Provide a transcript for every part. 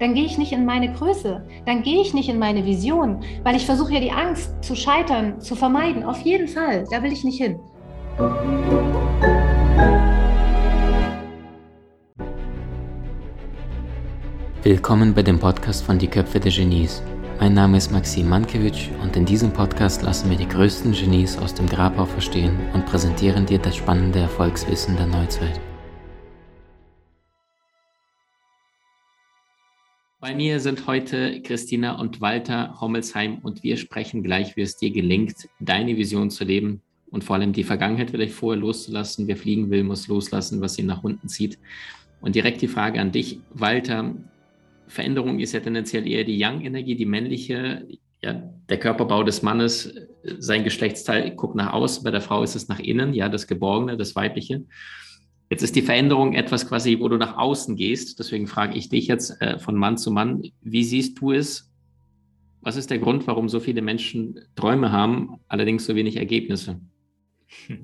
dann gehe ich nicht in meine Größe, dann gehe ich nicht in meine Vision, weil ich versuche ja die Angst zu scheitern, zu vermeiden. Auf jeden Fall, da will ich nicht hin. Willkommen bei dem Podcast von Die Köpfe der Genies. Mein Name ist Maxim Mankewitsch und in diesem Podcast lassen wir die größten Genies aus dem Grabau verstehen und präsentieren dir das spannende Erfolgswissen der Neuzeit. Bei mir sind heute Christina und Walter Hommelsheim und wir sprechen gleich, wie es dir gelingt, deine Vision zu leben und vor allem die Vergangenheit vielleicht vorher loszulassen. Wer fliegen will, muss loslassen, was ihn nach unten zieht. Und direkt die Frage an dich, Walter. Veränderung ist ja tendenziell eher die Yang-Energie, die männliche, ja, der Körperbau des Mannes, sein Geschlechtsteil guckt nach außen, bei der Frau ist es nach innen, ja, das Geborgene, das Weibliche. Jetzt ist die Veränderung etwas quasi, wo du nach außen gehst. Deswegen frage ich dich jetzt äh, von Mann zu Mann, wie siehst du es? Was ist der Grund, warum so viele Menschen Träume haben, allerdings so wenig Ergebnisse?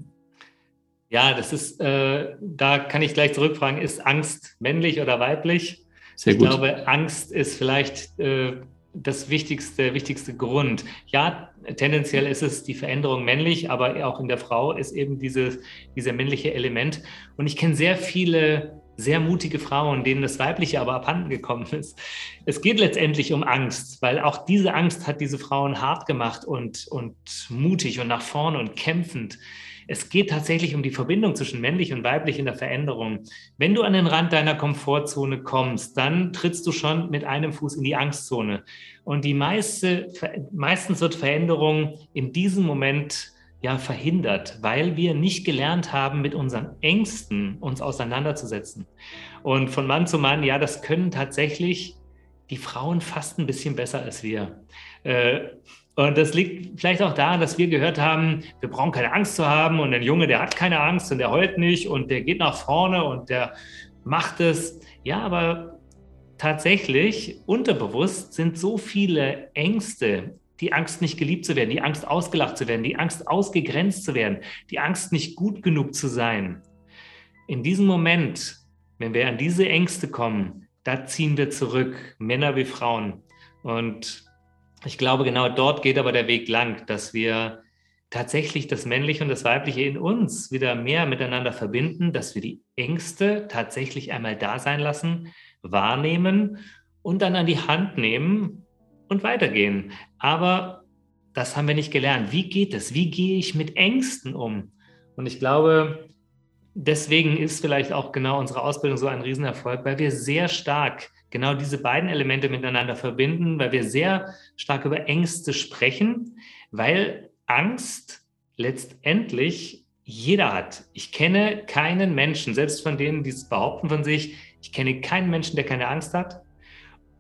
Ja, das ist, äh, da kann ich gleich zurückfragen, ist Angst männlich oder weiblich? Sehr ich gut. glaube, Angst ist vielleicht äh, das wichtigste, wichtigste Grund. Ja, tendenziell ist es die Veränderung männlich, aber auch in der Frau ist eben dieses, dieser männliche Element. Und ich kenne sehr viele sehr mutige Frauen, denen das Weibliche aber abhanden gekommen ist. Es geht letztendlich um Angst, weil auch diese Angst hat diese Frauen hart gemacht und, und mutig und nach vorne und kämpfend. Es geht tatsächlich um die Verbindung zwischen männlich und weiblich in der Veränderung. Wenn du an den Rand deiner Komfortzone kommst, dann trittst du schon mit einem Fuß in die Angstzone. Und die meiste, meistens wird Veränderung in diesem Moment ja verhindert, weil wir nicht gelernt haben, mit unseren Ängsten uns auseinanderzusetzen. Und von Mann zu Mann, ja, das können tatsächlich die Frauen fast ein bisschen besser als wir. Äh, und das liegt vielleicht auch daran, dass wir gehört haben, wir brauchen keine Angst zu haben und ein Junge, der hat keine Angst und der heult nicht und der geht nach vorne und der macht es. Ja, aber tatsächlich unterbewusst sind so viele Ängste, die Angst nicht geliebt zu werden, die Angst ausgelacht zu werden, die Angst ausgegrenzt zu werden, die Angst nicht gut genug zu sein. In diesem Moment, wenn wir an diese Ängste kommen, da ziehen wir zurück, Männer wie Frauen. Und ich glaube, genau dort geht aber der Weg lang, dass wir tatsächlich das Männliche und das Weibliche in uns wieder mehr miteinander verbinden, dass wir die Ängste tatsächlich einmal da sein lassen, wahrnehmen und dann an die Hand nehmen und weitergehen. Aber das haben wir nicht gelernt. Wie geht es? Wie gehe ich mit Ängsten um? Und ich glaube, deswegen ist vielleicht auch genau unsere Ausbildung so ein Riesenerfolg, weil wir sehr stark genau diese beiden Elemente miteinander verbinden, weil wir sehr stark über Ängste sprechen, weil Angst letztendlich jeder hat. Ich kenne keinen Menschen, selbst von denen, die es behaupten von sich, ich kenne keinen Menschen, der keine Angst hat,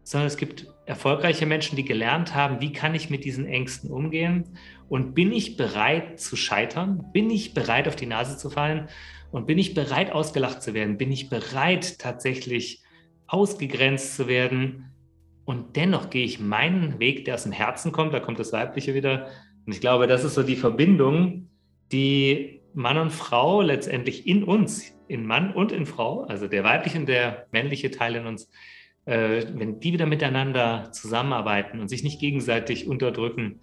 sondern es gibt erfolgreiche Menschen, die gelernt haben, wie kann ich mit diesen Ängsten umgehen und bin ich bereit zu scheitern? Bin ich bereit, auf die Nase zu fallen? Und bin ich bereit, ausgelacht zu werden? Bin ich bereit, tatsächlich ausgegrenzt zu werden. Und dennoch gehe ich meinen Weg, der aus dem Herzen kommt, da kommt das Weibliche wieder. Und ich glaube, das ist so die Verbindung, die Mann und Frau letztendlich in uns, in Mann und in Frau, also der weibliche und der männliche Teil in uns, wenn die wieder miteinander zusammenarbeiten und sich nicht gegenseitig unterdrücken,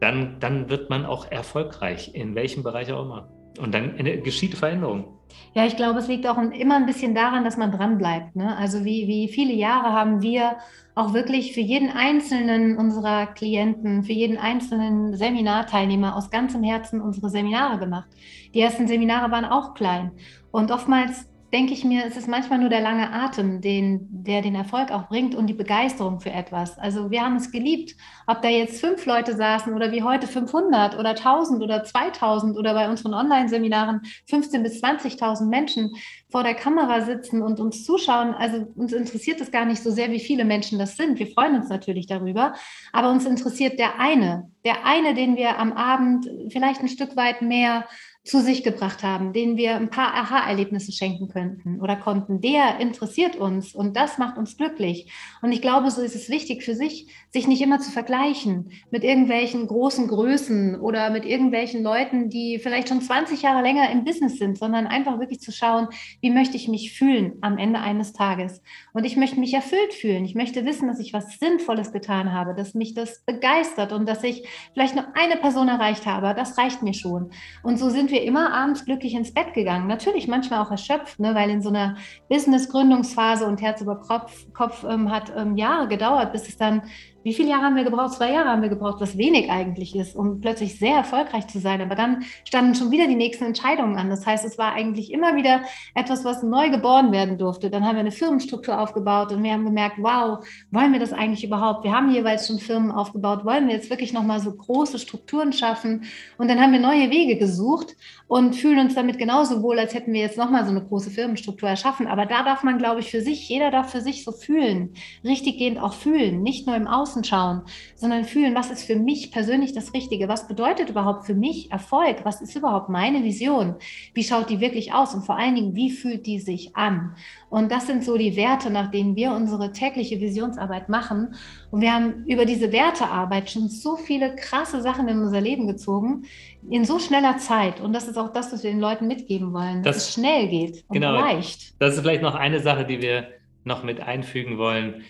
dann, dann wird man auch erfolgreich, in welchem Bereich auch immer. Und dann geschieht Veränderung. Ja, ich glaube, es liegt auch immer ein bisschen daran, dass man dranbleibt. Ne? Also wie, wie viele Jahre haben wir auch wirklich für jeden einzelnen unserer Klienten, für jeden einzelnen Seminarteilnehmer aus ganzem Herzen unsere Seminare gemacht. Die ersten Seminare waren auch klein. Und oftmals denke ich mir, es ist manchmal nur der lange Atem, den, der den Erfolg auch bringt und die Begeisterung für etwas. Also wir haben es geliebt, ob da jetzt fünf Leute saßen oder wie heute 500 oder 1000 oder 2000 oder bei unseren Online-Seminaren 15 bis 20.000 Menschen vor der Kamera sitzen und uns zuschauen. Also uns interessiert es gar nicht so sehr, wie viele Menschen das sind. Wir freuen uns natürlich darüber, aber uns interessiert der eine, der eine, den wir am Abend vielleicht ein Stück weit mehr zu sich gebracht haben, denen wir ein paar Aha-Erlebnisse schenken könnten oder konnten, der interessiert uns und das macht uns glücklich. Und ich glaube, so ist es wichtig für sich, sich nicht immer zu vergleichen mit irgendwelchen großen Größen oder mit irgendwelchen Leuten, die vielleicht schon 20 Jahre länger im Business sind, sondern einfach wirklich zu schauen, wie möchte ich mich fühlen am Ende eines Tages. Und ich möchte mich erfüllt fühlen. Ich möchte wissen, dass ich was Sinnvolles getan habe, dass mich das begeistert und dass ich vielleicht nur eine Person erreicht habe. Das reicht mir schon. Und so sind wir immer abends glücklich ins Bett gegangen. Natürlich manchmal auch erschöpft, ne, weil in so einer Business-Gründungsphase und Herz über Kopf, Kopf ähm, hat ähm, Jahre gedauert, bis es dann wie viele Jahre haben wir gebraucht? Zwei Jahre haben wir gebraucht, was wenig eigentlich ist, um plötzlich sehr erfolgreich zu sein. Aber dann standen schon wieder die nächsten Entscheidungen an. Das heißt, es war eigentlich immer wieder etwas, was neu geboren werden durfte. Dann haben wir eine Firmenstruktur aufgebaut und wir haben gemerkt, wow, wollen wir das eigentlich überhaupt? Wir haben jeweils schon Firmen aufgebaut. Wollen wir jetzt wirklich nochmal so große Strukturen schaffen? Und dann haben wir neue Wege gesucht und fühlen uns damit genauso wohl, als hätten wir jetzt nochmal so eine große Firmenstruktur erschaffen. Aber da darf man, glaube ich, für sich, jeder darf für sich so fühlen, richtiggehend auch fühlen, nicht nur im Außen schauen, sondern fühlen, was ist für mich persönlich das Richtige? Was bedeutet überhaupt für mich Erfolg? Was ist überhaupt meine Vision? Wie schaut die wirklich aus? Und vor allen Dingen, wie fühlt die sich an? Und das sind so die Werte, nach denen wir unsere tägliche Visionsarbeit machen. Und wir haben über diese Wertearbeit schon so viele krasse Sachen in unser Leben gezogen, in so schneller Zeit. Und das ist auch das, was wir den Leuten mitgeben wollen, dass das, es schnell geht und genau, leicht. Das ist vielleicht noch eine Sache, die wir noch mit einfügen wollen.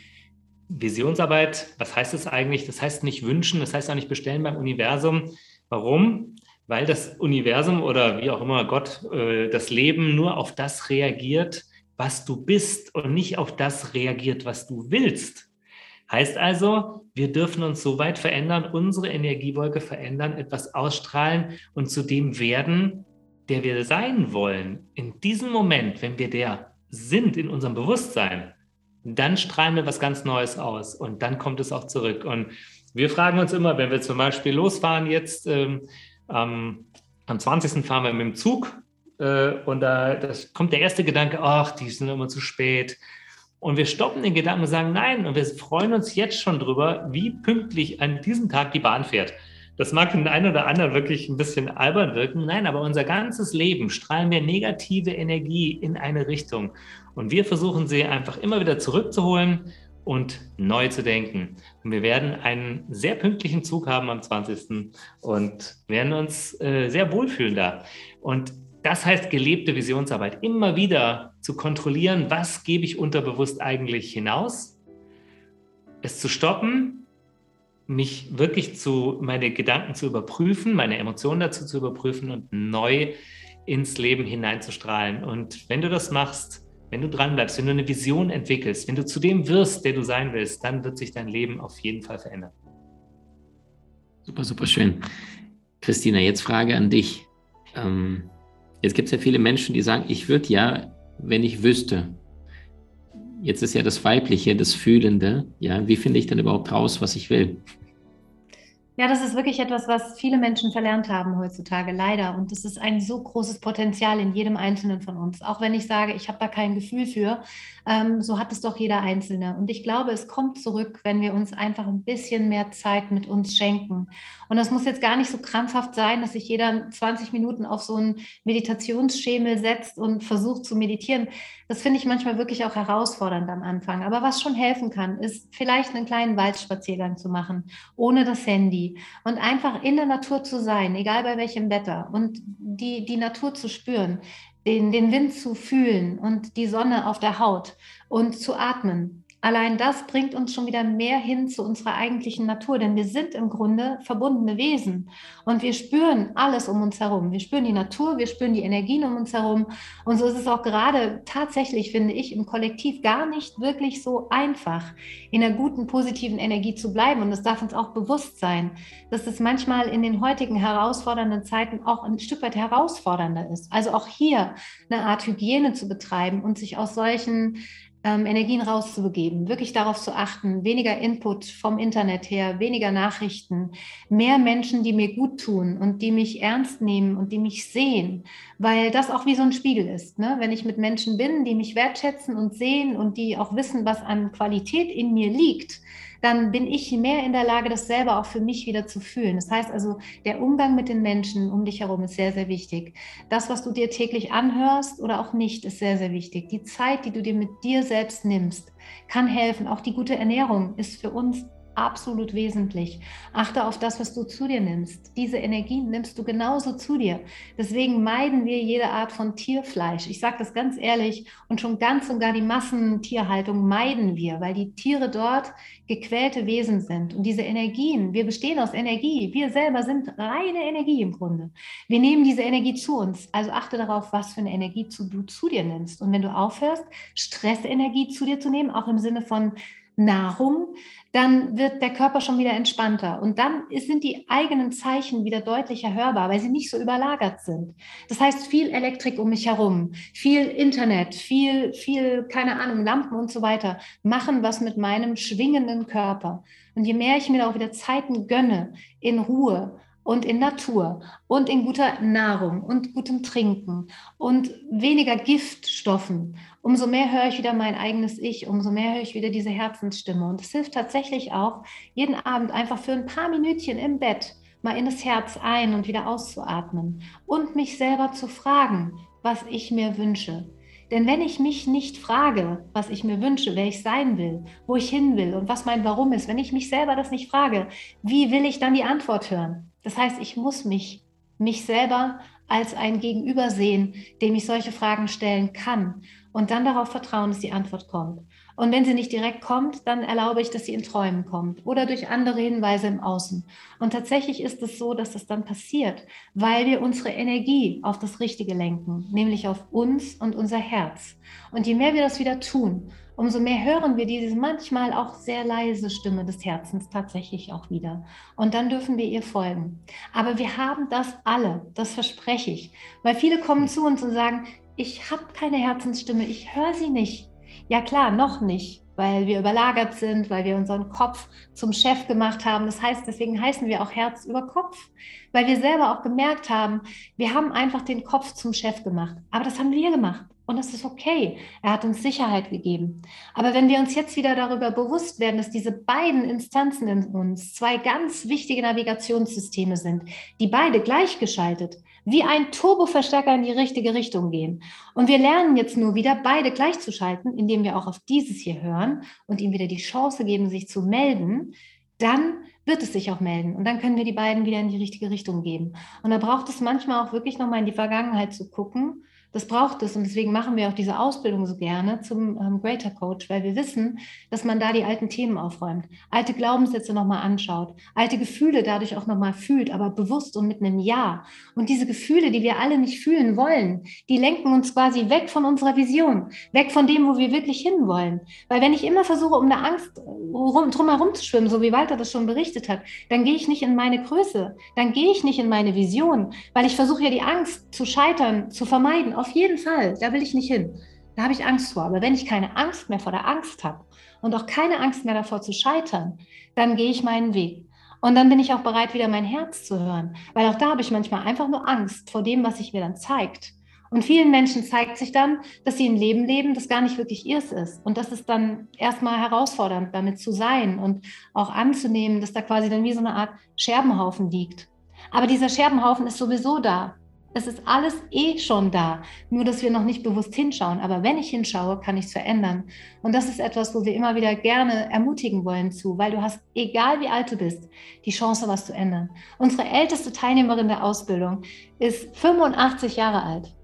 Visionsarbeit, was heißt das eigentlich? Das heißt nicht wünschen, das heißt auch nicht bestellen beim Universum. Warum? Weil das Universum oder wie auch immer Gott, äh, das Leben nur auf das reagiert, was du bist und nicht auf das reagiert, was du willst. Heißt also, wir dürfen uns so weit verändern, unsere Energiewolke verändern, etwas ausstrahlen und zu dem werden, der wir sein wollen. In diesem Moment, wenn wir der sind in unserem Bewusstsein, dann strahlen wir was ganz Neues aus und dann kommt es auch zurück. Und wir fragen uns immer, wenn wir zum Beispiel losfahren jetzt, ähm, am 20. fahren wir mit dem Zug äh, und da kommt der erste Gedanke, ach, die sind immer zu spät. Und wir stoppen den Gedanken und sagen nein und wir freuen uns jetzt schon drüber, wie pünktlich an diesem Tag die Bahn fährt. Das mag den einen oder anderen wirklich ein bisschen albern wirken. Nein, aber unser ganzes Leben strahlen wir negative Energie in eine Richtung. Und wir versuchen sie einfach immer wieder zurückzuholen und neu zu denken. Und wir werden einen sehr pünktlichen Zug haben am 20. und werden uns äh, sehr wohlfühlen da. Und das heißt gelebte Visionsarbeit. Immer wieder zu kontrollieren, was gebe ich unterbewusst eigentlich hinaus, es zu stoppen mich wirklich zu, meine Gedanken zu überprüfen, meine Emotionen dazu zu überprüfen und neu ins Leben hineinzustrahlen. Und wenn du das machst, wenn du dran bleibst, wenn du eine Vision entwickelst, wenn du zu dem wirst, der du sein willst, dann wird sich dein Leben auf jeden Fall verändern. Super, super schön. Christina, jetzt Frage an dich. Ähm, jetzt gibt es ja viele Menschen, die sagen, ich würde ja, wenn ich wüsste, jetzt ist ja das Weibliche, das Fühlende, ja, wie finde ich denn überhaupt raus, was ich will? Ja, das ist wirklich etwas, was viele Menschen verlernt haben heutzutage, leider. Und das ist ein so großes Potenzial in jedem Einzelnen von uns. Auch wenn ich sage, ich habe da kein Gefühl für, ähm, so hat es doch jeder Einzelne. Und ich glaube, es kommt zurück, wenn wir uns einfach ein bisschen mehr Zeit mit uns schenken. Und das muss jetzt gar nicht so krampfhaft sein, dass sich jeder 20 Minuten auf so einen Meditationsschemel setzt und versucht zu meditieren. Das finde ich manchmal wirklich auch herausfordernd am Anfang. Aber was schon helfen kann, ist vielleicht einen kleinen Waldspaziergang zu machen, ohne das Handy und einfach in der Natur zu sein, egal bei welchem Wetter und die, die Natur zu spüren, den, den Wind zu fühlen und die Sonne auf der Haut und zu atmen Allein das bringt uns schon wieder mehr hin zu unserer eigentlichen Natur, denn wir sind im Grunde verbundene Wesen und wir spüren alles um uns herum. Wir spüren die Natur, wir spüren die Energien um uns herum und so ist es auch gerade tatsächlich, finde ich, im Kollektiv gar nicht wirklich so einfach, in einer guten, positiven Energie zu bleiben und es darf uns auch bewusst sein, dass es manchmal in den heutigen herausfordernden Zeiten auch ein Stück weit herausfordernder ist. Also auch hier eine Art Hygiene zu betreiben und sich aus solchen ähm, Energien rauszubegeben, wirklich darauf zu achten, weniger Input vom Internet her, weniger Nachrichten, mehr Menschen, die mir gut tun und die mich ernst nehmen und die mich sehen, weil das auch wie so ein Spiegel ist. Ne? Wenn ich mit Menschen bin, die mich wertschätzen und sehen und die auch wissen, was an Qualität in mir liegt, dann bin ich mehr in der Lage, das selber auch für mich wieder zu fühlen. Das heißt also, der Umgang mit den Menschen um dich herum ist sehr, sehr wichtig. Das, was du dir täglich anhörst oder auch nicht, ist sehr, sehr wichtig. Die Zeit, die du dir mit dir selbst nimmst, kann helfen. Auch die gute Ernährung ist für uns absolut wesentlich. Achte auf das, was du zu dir nimmst. Diese Energien nimmst du genauso zu dir. Deswegen meiden wir jede Art von Tierfleisch. Ich sage das ganz ehrlich und schon ganz und gar die Massentierhaltung meiden wir, weil die Tiere dort gequälte Wesen sind. Und diese Energien, wir bestehen aus Energie. Wir selber sind reine Energie im Grunde. Wir nehmen diese Energie zu uns. Also achte darauf, was für eine Energie du zu dir nimmst. Und wenn du aufhörst, Stressenergie zu dir zu nehmen, auch im Sinne von Nahrung, dann wird der Körper schon wieder entspannter. Und dann sind die eigenen Zeichen wieder deutlicher hörbar, weil sie nicht so überlagert sind. Das heißt, viel Elektrik um mich herum, viel Internet, viel, viel, keine Ahnung, Lampen und so weiter, machen was mit meinem schwingenden Körper. Und je mehr ich mir da auch wieder Zeiten gönne, in Ruhe und in Natur und in guter Nahrung und gutem Trinken und weniger Giftstoffen, umso mehr höre ich wieder mein eigenes Ich, umso mehr höre ich wieder diese Herzensstimme. Und es hilft tatsächlich auch, jeden Abend einfach für ein paar Minütchen im Bett mal in das Herz ein und wieder auszuatmen und mich selber zu fragen, was ich mir wünsche. Denn wenn ich mich nicht frage, was ich mir wünsche, wer ich sein will, wo ich hin will und was mein Warum ist, wenn ich mich selber das nicht frage, wie will ich dann die Antwort hören? Das heißt, ich muss mich, mich selber als ein Gegenüber sehen, dem ich solche Fragen stellen kann und dann darauf vertrauen, dass die Antwort kommt. Und wenn sie nicht direkt kommt, dann erlaube ich, dass sie in Träumen kommt oder durch andere Hinweise im Außen. Und tatsächlich ist es so, dass das dann passiert, weil wir unsere Energie auf das Richtige lenken, nämlich auf uns und unser Herz. Und je mehr wir das wieder tun, umso mehr hören wir diese manchmal auch sehr leise Stimme des Herzens tatsächlich auch wieder. Und dann dürfen wir ihr folgen. Aber wir haben das alle, das verspreche ich. Weil viele kommen zu uns und sagen, ich habe keine Herzensstimme, ich höre sie nicht. Ja klar, noch nicht, weil wir überlagert sind, weil wir unseren Kopf zum Chef gemacht haben. Das heißt, deswegen heißen wir auch Herz über Kopf, weil wir selber auch gemerkt haben, wir haben einfach den Kopf zum Chef gemacht. Aber das haben wir gemacht. Und das ist okay. Er hat uns Sicherheit gegeben. Aber wenn wir uns jetzt wieder darüber bewusst werden, dass diese beiden Instanzen in uns zwei ganz wichtige Navigationssysteme sind, die beide gleichgeschaltet, wie ein Turboverstärker in die richtige Richtung gehen. Und wir lernen jetzt nur wieder, beide gleichzuschalten, indem wir auch auf dieses hier hören und ihm wieder die Chance geben, sich zu melden. Dann wird es sich auch melden. Und dann können wir die beiden wieder in die richtige Richtung geben. Und da braucht es manchmal auch wirklich nochmal in die Vergangenheit zu gucken das braucht es und deswegen machen wir auch diese Ausbildung so gerne zum ähm, Greater Coach, weil wir wissen, dass man da die alten Themen aufräumt, alte Glaubenssätze nochmal anschaut, alte Gefühle dadurch auch nochmal fühlt, aber bewusst und mit einem Ja. Und diese Gefühle, die wir alle nicht fühlen wollen, die lenken uns quasi weg von unserer Vision, weg von dem, wo wir wirklich hinwollen. Weil wenn ich immer versuche, um eine Angst rum, drumherum zu schwimmen, so wie Walter das schon berichtet hat, dann gehe ich nicht in meine Größe, dann gehe ich nicht in meine Vision, weil ich versuche ja die Angst zu scheitern, zu vermeiden auf jeden Fall, da will ich nicht hin. Da habe ich Angst vor. Aber wenn ich keine Angst mehr vor der Angst habe und auch keine Angst mehr davor zu scheitern, dann gehe ich meinen Weg. Und dann bin ich auch bereit, wieder mein Herz zu hören. Weil auch da habe ich manchmal einfach nur Angst vor dem, was sich mir dann zeigt. Und vielen Menschen zeigt sich dann, dass sie ein Leben leben, das gar nicht wirklich ihrs ist. Und das ist dann erstmal herausfordernd, damit zu sein und auch anzunehmen, dass da quasi dann wie so eine Art Scherbenhaufen liegt. Aber dieser Scherbenhaufen ist sowieso da. Es ist alles eh schon da, nur dass wir noch nicht bewusst hinschauen. Aber wenn ich hinschaue, kann ich es verändern. Und das ist etwas, wo wir immer wieder gerne ermutigen wollen zu, weil du hast, egal wie alt du bist, die Chance, was zu ändern. Unsere älteste Teilnehmerin der Ausbildung ist 85 Jahre alt.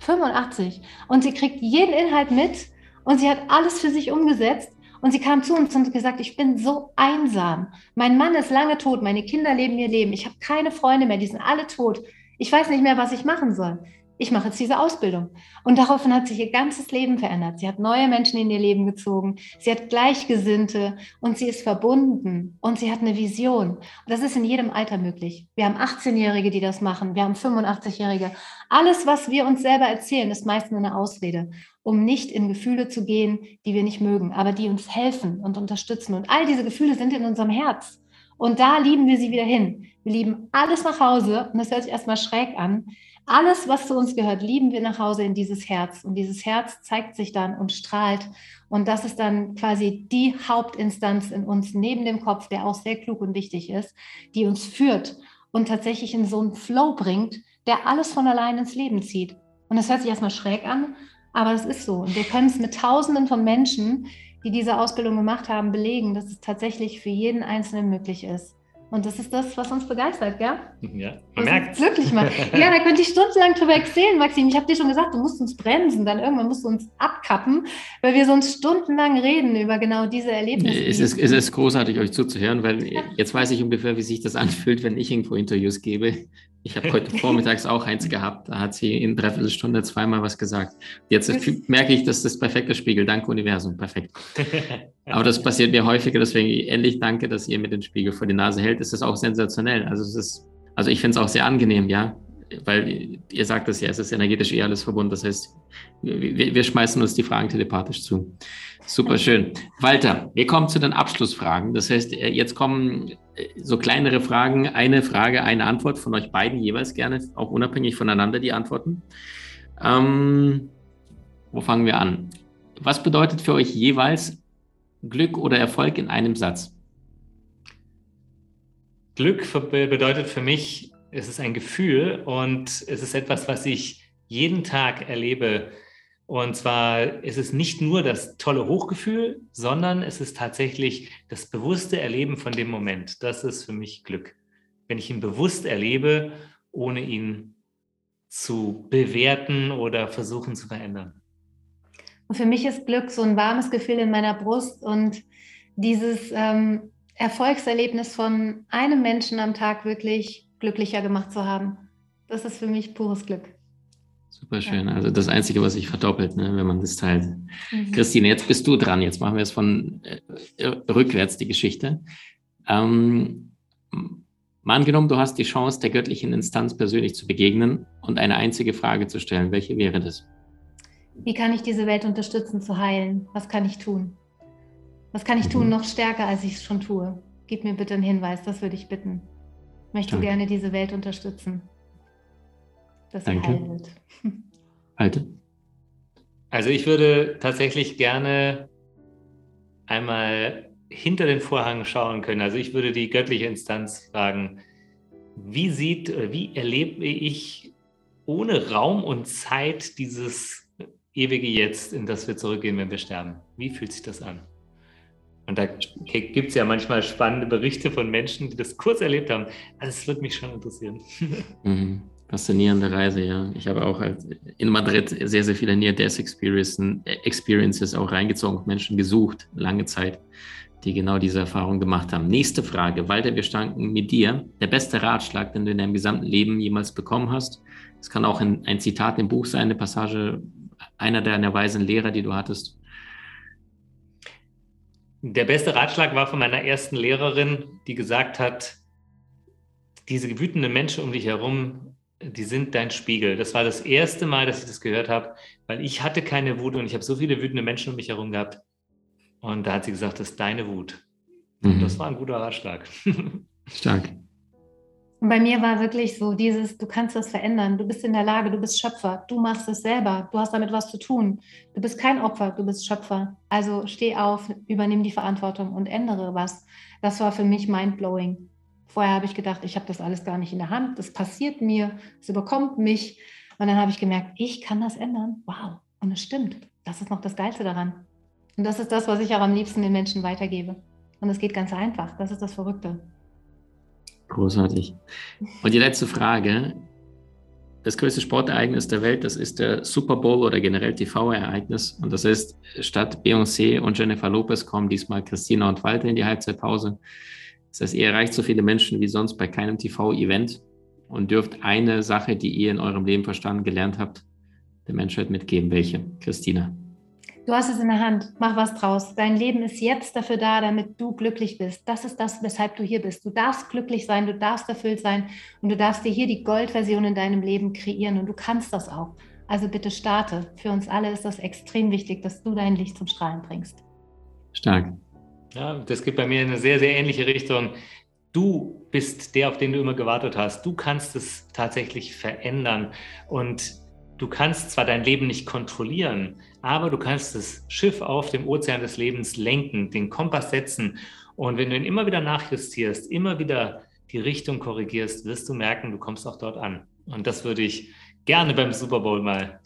85. Und sie kriegt jeden Inhalt mit und sie hat alles für sich umgesetzt. Und sie kam zu uns und hat gesagt, ich bin so einsam. Mein Mann ist lange tot, meine Kinder leben ihr Leben. Ich habe keine Freunde mehr, die sind alle tot. Ich weiß nicht mehr, was ich machen soll. Ich mache jetzt diese Ausbildung. Und daraufhin hat sich ihr ganzes Leben verändert. Sie hat neue Menschen in ihr Leben gezogen. Sie hat Gleichgesinnte und sie ist verbunden und sie hat eine Vision. Und das ist in jedem Alter möglich. Wir haben 18-Jährige, die das machen. Wir haben 85-Jährige. Alles, was wir uns selber erzählen, ist meist nur eine Ausrede, um nicht in Gefühle zu gehen, die wir nicht mögen, aber die uns helfen und unterstützen. Und all diese Gefühle sind in unserem Herz. Und da lieben wir sie wieder hin. Wir lieben alles nach Hause und das hört sich erstmal schräg an. alles, was zu uns gehört, lieben wir nach Hause in dieses Herz. Und dieses Herz zeigt sich dann und strahlt. Und das ist dann quasi die Hauptinstanz in uns neben dem Kopf, der auch sehr klug und wichtig ist, die uns führt und tatsächlich in so einen Flow bringt, der alles von allein ins Leben zieht. Und das hört sich erstmal schräg an, aber das ist so. Und wir können es mit Tausenden von Menschen, die diese Ausbildung gemacht haben, belegen, dass es tatsächlich für jeden Einzelnen möglich ist. Und das ist das, was uns begeistert, gell? Ja, man merkt es. Glücklich macht. Ja, da könnte ich stundenlang drüber erzählen, Maxim. Ich habe dir schon gesagt, du musst uns bremsen, dann irgendwann musst du uns abkappen, weil wir sonst stundenlang reden über genau diese Erlebnisse. Es ist, es ist großartig, euch zuzuhören, weil jetzt weiß ich ungefähr, wie sich das anfühlt, wenn ich irgendwo Interviews gebe. Ich habe heute vormittags auch eins gehabt, da hat sie in dreiviertel Stunde zweimal was gesagt. Jetzt merke ich, dass das perfekte Spiegel. Danke, Universum, perfekt. Aber das passiert mir häufiger, deswegen endlich danke, dass ihr mir den Spiegel vor die Nase hält. Es ist auch sensationell. Also, es ist, also ich finde es auch sehr angenehm, ja, weil ihr sagt es ja, es ist energetisch eh alles verbunden. Das heißt, wir, wir schmeißen uns die Fragen telepathisch zu. Super schön. Walter, wir kommen zu den Abschlussfragen. Das heißt, äh, jetzt kommen äh, so kleinere Fragen, eine Frage, eine Antwort von euch beiden jeweils gerne, auch unabhängig voneinander die Antworten. Ähm, wo fangen wir an? Was bedeutet für euch jeweils Glück oder Erfolg in einem Satz? Glück bedeutet für mich, es ist ein Gefühl und es ist etwas, was ich jeden Tag erlebe und zwar ist es nicht nur das tolle Hochgefühl, sondern es ist tatsächlich das bewusste Erleben von dem Moment. Das ist für mich Glück. Wenn ich ihn bewusst erlebe, ohne ihn zu bewerten oder versuchen zu verändern. Und für mich ist Glück so ein warmes Gefühl in meiner Brust und dieses ähm, Erfolgserlebnis von einem Menschen am Tag wirklich glücklicher gemacht zu haben. Das ist für mich pures Glück. Super schön. Also das Einzige, was sich verdoppelt, ne, wenn man das teilt. Mhm. Christine, jetzt bist du dran. Jetzt machen wir es von äh, rückwärts, die Geschichte. Ähm, mal angenommen, du hast die Chance, der göttlichen Instanz persönlich zu begegnen und eine einzige Frage zu stellen. Welche wäre das? Wie kann ich diese Welt unterstützen zu heilen? Was kann ich tun? Was kann ich mhm. tun noch stärker, als ich es schon tue? Gib mir bitte einen Hinweis, das würde ich bitten. Möchte Danke. gerne diese Welt unterstützen dass sie Danke. heil wird. Halte. Also ich würde tatsächlich gerne einmal hinter den Vorhang schauen können. Also ich würde die göttliche Instanz fragen, wie sieht, wie erlebe ich ohne Raum und Zeit dieses ewige Jetzt, in das wir zurückgehen, wenn wir sterben? Wie fühlt sich das an? Und da gibt es ja manchmal spannende Berichte von Menschen, die das kurz erlebt haben. Also es würde mich schon interessieren. Mhm. Faszinierende Reise, ja. Ich habe auch in Madrid sehr, sehr viele Near-Death-Experiences auch reingezogen, Menschen gesucht, lange Zeit, die genau diese Erfahrung gemacht haben. Nächste Frage. Walter, wir standen mit dir. Der beste Ratschlag, den du in deinem gesamten Leben jemals bekommen hast. Es kann auch ein Zitat im Buch sein, eine Passage einer deiner weisen Lehrer, die du hattest. Der beste Ratschlag war von meiner ersten Lehrerin, die gesagt hat, diese wütenden Menschen um dich herum die sind dein Spiegel. Das war das erste Mal, dass ich das gehört habe, weil ich hatte keine Wut und ich habe so viele wütende Menschen um mich herum gehabt. Und da hat sie gesagt, das ist deine Wut. Mhm. das war ein guter Ratschlag. Stark. Und bei mir war wirklich so dieses, du kannst das verändern, du bist in der Lage, du bist Schöpfer, du machst es selber, du hast damit was zu tun. Du bist kein Opfer, du bist Schöpfer. Also steh auf, übernimm die Verantwortung und ändere was. Das war für mich mindblowing. Vorher habe ich gedacht, ich habe das alles gar nicht in der Hand, das passiert mir, es überkommt mich. Und dann habe ich gemerkt, ich kann das ändern. Wow, und es stimmt. Das ist noch das Geilste daran. Und das ist das, was ich auch am liebsten den Menschen weitergebe. Und es geht ganz einfach. Das ist das Verrückte. Großartig. Und die letzte Frage. Das größte Sportereignis der Welt, das ist der Super Bowl oder generell TV-Ereignis. Und das ist, statt Beyoncé und Jennifer Lopez kommen diesmal Christina und Walter in die Halbzeitpause. Das heißt, ihr erreicht so viele Menschen wie sonst bei keinem TV-Event und dürft eine Sache, die ihr in eurem Leben verstanden, gelernt habt, der Menschheit mitgeben. Welche? Christina. Du hast es in der Hand. Mach was draus. Dein Leben ist jetzt dafür da, damit du glücklich bist. Das ist das, weshalb du hier bist. Du darfst glücklich sein, du darfst erfüllt sein und du darfst dir hier die Goldversion in deinem Leben kreieren und du kannst das auch. Also bitte starte. Für uns alle ist das extrem wichtig, dass du dein Licht zum Strahlen bringst. Stark. Ja, das geht bei mir in eine sehr, sehr ähnliche Richtung. du bist der, auf den du immer gewartet hast. Du kannst es tatsächlich verändern und du kannst zwar dein Leben nicht kontrollieren, aber du kannst das Schiff auf dem Ozean des Lebens lenken, den Kompass setzen und wenn du ihn immer wieder nachjustierst, immer wieder die Richtung korrigierst, wirst du merken, du kommst auch dort an. Und das würde ich gerne beim Super Bowl mal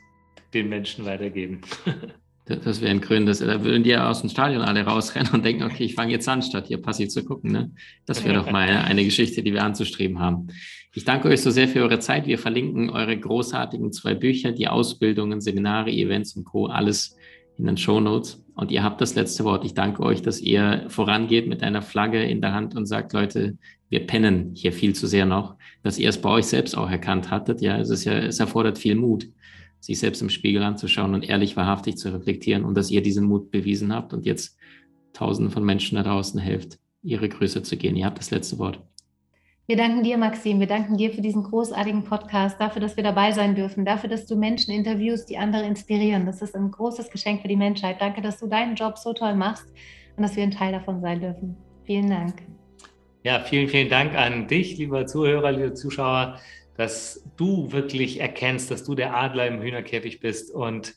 den Menschen weitergeben. Das wäre ein grünes, da würden die ja aus dem Stadion alle rausrennen und denken, okay, ich fange jetzt an, statt hier passiv zu gucken. Ne? Das wäre doch mal eine, eine Geschichte, die wir anzustreben haben. Ich danke euch so sehr für eure Zeit. Wir verlinken eure großartigen zwei Bücher, die Ausbildungen, Seminare, Events und Co. alles in den Show Notes. Und ihr habt das letzte Wort. Ich danke euch, dass ihr vorangeht mit einer Flagge in der Hand und sagt, Leute, wir pennen hier viel zu sehr noch, dass ihr es bei euch selbst auch erkannt hattet. Ja, es ist ja, es erfordert viel Mut sich selbst im Spiegel anzuschauen und ehrlich wahrhaftig zu reflektieren und dass ihr diesen Mut bewiesen habt und jetzt Tausenden von Menschen da draußen helft, ihre Größe zu gehen. Ihr habt das letzte Wort. Wir danken dir, Maxim. Wir danken dir für diesen großartigen Podcast, dafür, dass wir dabei sein dürfen, dafür, dass du Menschen interviewst, die andere inspirieren. Das ist ein großes Geschenk für die Menschheit. Danke, dass du deinen Job so toll machst und dass wir ein Teil davon sein dürfen. Vielen Dank. Ja, vielen, vielen Dank an dich, lieber Zuhörer, liebe Zuschauer dass du wirklich erkennst, dass du der Adler im Hühnerkäfig bist und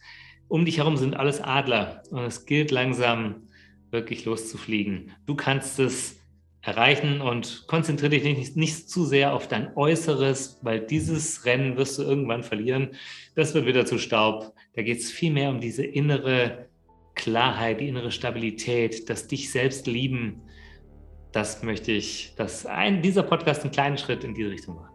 um dich herum sind alles Adler und es gilt langsam wirklich loszufliegen. Du kannst es erreichen und konzentriere dich nicht, nicht zu sehr auf dein Äußeres, weil dieses Rennen wirst du irgendwann verlieren. Das wird wieder zu Staub. Da geht es viel mehr um diese innere Klarheit, die innere Stabilität, das dich selbst lieben. Das möchte ich, dass ein, dieser Podcast einen kleinen Schritt in diese Richtung macht.